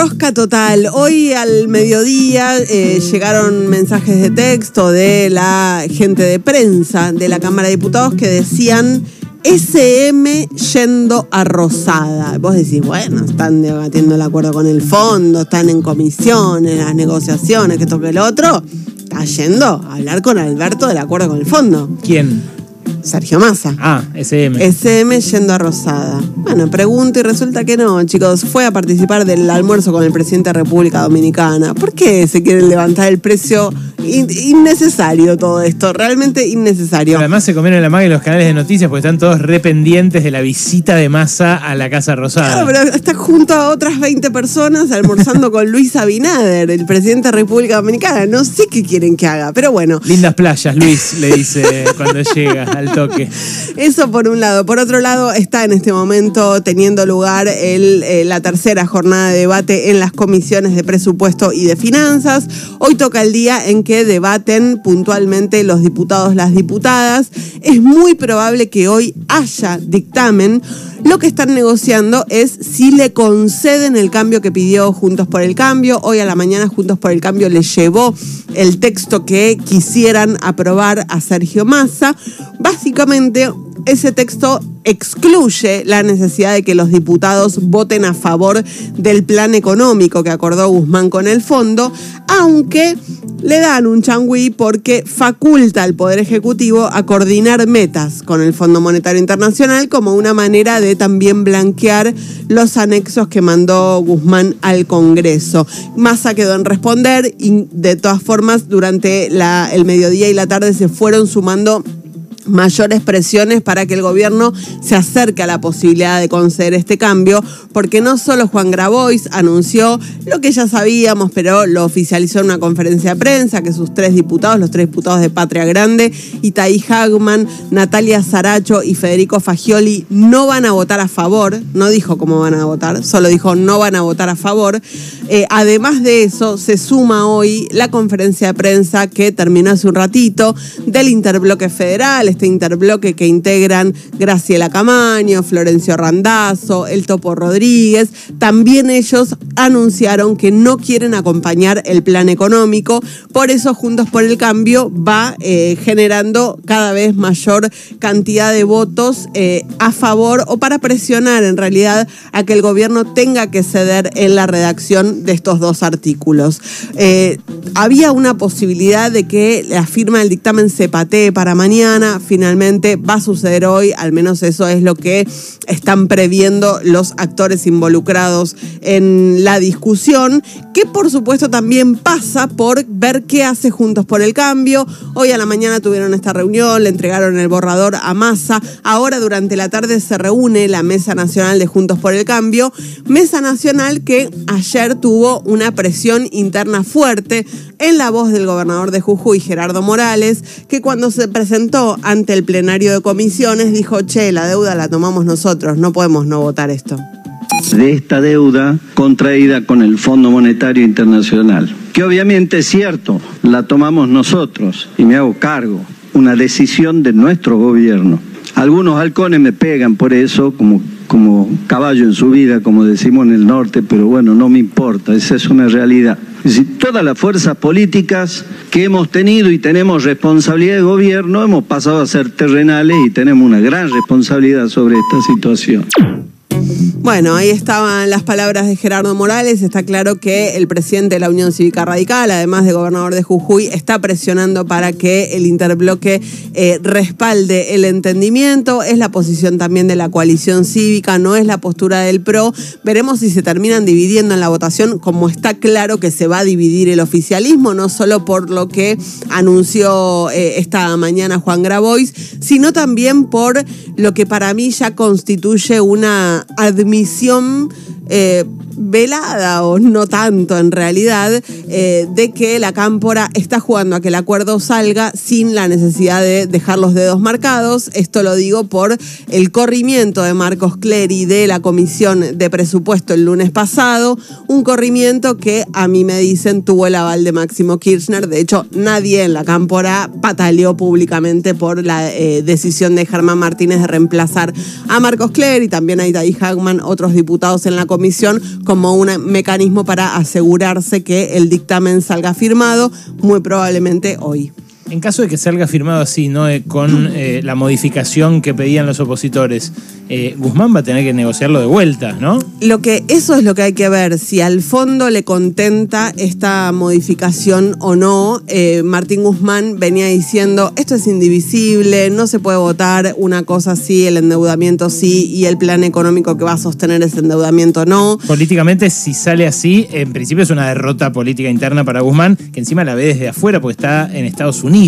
Rosca total. Hoy al mediodía eh, llegaron mensajes de texto de la gente de prensa de la Cámara de Diputados que decían SM yendo a Rosada. Vos decís, bueno, están debatiendo el acuerdo con el fondo, están en comisiones, las negociaciones, que esto que el otro. Está yendo a hablar con Alberto del acuerdo con el fondo. ¿Quién? Sergio Massa. Ah, SM. SM yendo a Rosada. Bueno, pregunto y resulta que no, chicos. Fue a participar del almuerzo con el presidente de República Dominicana. ¿Por qué se quieren levantar el precio? innecesario todo esto, realmente innecesario. además se comieron la magia los canales de noticias porque están todos rependientes de la visita de Massa a la Casa Rosada. Claro, pero está junto a otras 20 personas almorzando con Luis Abinader, el presidente de República Dominicana. No sé qué quieren que haga, pero bueno. Lindas playas, Luis, le dice cuando llega al Eso por un lado. Por otro lado, está en este momento teniendo lugar eh, la tercera jornada de debate en las comisiones de presupuesto y de finanzas. Hoy toca el día en que debaten puntualmente los diputados, las diputadas. Es muy probable que hoy haya dictamen. Lo que están negociando es si le conceden el cambio que pidió Juntos por el Cambio. Hoy a la mañana Juntos por el Cambio le llevó el texto que quisieran aprobar a Sergio Massa. Básicamente ese texto excluye la necesidad de que los diputados voten a favor del plan económico que acordó Guzmán con el fondo, aunque le dan un changüí porque faculta al Poder Ejecutivo a coordinar metas con el Fondo Monetario Internacional como una manera de también blanquear los anexos que mandó Guzmán al Congreso. Massa quedó en responder y de todas formas durante el mediodía y la tarde se fueron sumando mayores presiones para que el gobierno se acerque a la posibilidad de conceder este cambio, porque no solo Juan Grabois anunció lo que ya sabíamos, pero lo oficializó en una conferencia de prensa, que sus tres diputados, los tres diputados de Patria Grande, Itaí Hagman, Natalia Saracho y Federico Fagioli, no van a votar a favor, no dijo cómo van a votar, solo dijo no van a votar a favor. Eh, además de eso, se suma hoy la conferencia de prensa que terminó hace un ratito del Interbloque Federal, este interbloque que integran Graciela Camaño, Florencio Randazzo, El Topo Rodríguez. También ellos anunciaron que no quieren acompañar el plan económico, por eso Juntos por el Cambio va eh, generando cada vez mayor cantidad de votos eh, a favor o para presionar en realidad a que el gobierno tenga que ceder en la redacción de estos dos artículos. Eh, había una posibilidad de que la firma del dictamen se patee para mañana, finalmente va a suceder hoy, al menos eso es lo que están previendo los actores involucrados en la discusión, que por supuesto también pasa por ver qué hace Juntos por el Cambio. Hoy a la mañana tuvieron esta reunión, le entregaron el borrador a Massa, ahora durante la tarde se reúne la Mesa Nacional de Juntos por el Cambio, Mesa Nacional que ayer tuvo una presión interna fuerte en la voz del gobernador de Jujuy, Gerardo Morales, que cuando se presentó ante el plenario de comisiones dijo, che, la deuda la tomamos nosotros, no podemos no votar esto. De esta deuda contraída con el Fondo Monetario Internacional, que obviamente es cierto, la tomamos nosotros y me hago cargo, una decisión de nuestro gobierno. Algunos halcones me pegan por eso, como, como caballo en su vida, como decimos en el norte, pero bueno, no me importa, esa es una realidad. Es decir, todas las fuerzas políticas que hemos tenido y tenemos responsabilidad de gobierno hemos pasado a ser terrenales y tenemos una gran responsabilidad sobre esta situación. Bueno, ahí estaban las palabras de Gerardo Morales. Está claro que el presidente de la Unión Cívica Radical, además de gobernador de Jujuy, está presionando para que el interbloque eh, respalde el entendimiento. Es la posición también de la coalición cívica, no es la postura del PRO. Veremos si se terminan dividiendo en la votación, como está claro que se va a dividir el oficialismo, no solo por lo que anunció eh, esta mañana Juan Grabois, sino también por lo que para mí ya constituye una admisión eh, velada o no tanto en realidad eh, de que la cámpora está jugando a que el acuerdo salga sin la necesidad de dejar los dedos marcados. Esto lo digo por el corrimiento de Marcos Clery de la Comisión de Presupuesto el lunes pasado, un corrimiento que a mí me dicen tuvo el aval de Máximo Kirchner. De hecho, nadie en la cámpora pataleó públicamente por la eh, decisión de Germán Martínez de reemplazar a Marcos Clery también a Itaí Hagman, otros diputados en la comisión comisión como un mecanismo para asegurarse que el dictamen salga firmado, muy probablemente hoy. En caso de que salga firmado así, ¿no? Eh, con eh, la modificación que pedían los opositores, eh, Guzmán va a tener que negociarlo de vuelta, ¿no? Lo que, eso es lo que hay que ver, si al fondo le contenta esta modificación o no. Martín Guzmán venía diciendo, esto es indivisible, no se puede votar una cosa sí, el endeudamiento sí, y el plan económico que va a sostener ese endeudamiento no. Políticamente, si sale así, en principio es una derrota política interna para Guzmán, que encima la ve desde afuera porque está en Estados Unidos.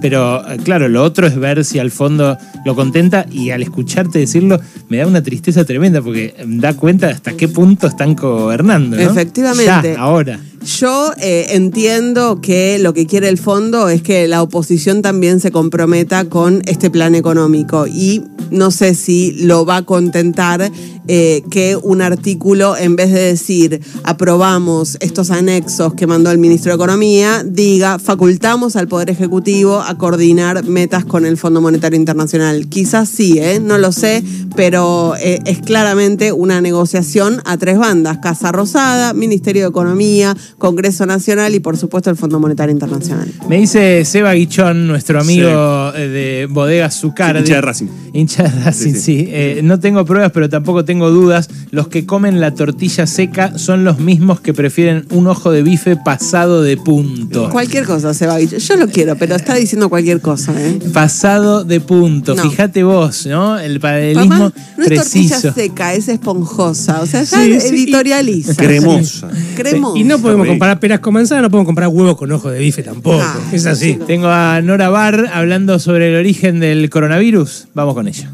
Pero eh, claro, lo otro es ver si al fondo lo contenta y al escucharte decirlo me da una tristeza tremenda porque da cuenta hasta qué punto están gobernando. Efectivamente. Ya, ahora. Yo eh, entiendo que lo que quiere el fondo es que la oposición también se comprometa con este plan económico y no sé si lo va a contentar eh, que un artículo, en vez de decir aprobamos estos anexos que mandó el ministro de Economía, diga facultamos al Poder Ejecutivo a coordinar metas con el Fondo Monetario Internacional. Quizás sí, ¿eh? no lo sé, pero eh, es claramente una negociación a tres bandas, Casa Rosada, Ministerio de Economía, Congreso Nacional y por supuesto el Fondo Monetario Internacional. Me dice Seba Guichón, nuestro amigo de Bodega Zucardi. hincha de Racing. Hincha de Racing, sí. no tengo pruebas, pero tampoco tengo dudas, los que comen la tortilla seca son los mismos que prefieren un ojo de bife pasado de punto. Cualquier cosa, se va Yo lo quiero, pero está diciendo cualquier cosa. ¿eh? Pasado de punto. Fíjate vos, ¿no? El paralelismo no es tortilla seca, es esponjosa. O sea, ya editorializa. cremosa. cremosa. Y no podemos comparar peras con manzana, no podemos comprar huevos con ojo de bife tampoco. Ah, es así. Tengo a Nora Bar hablando sobre el origen del coronavirus. Vamos con ella.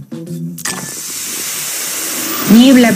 Niebla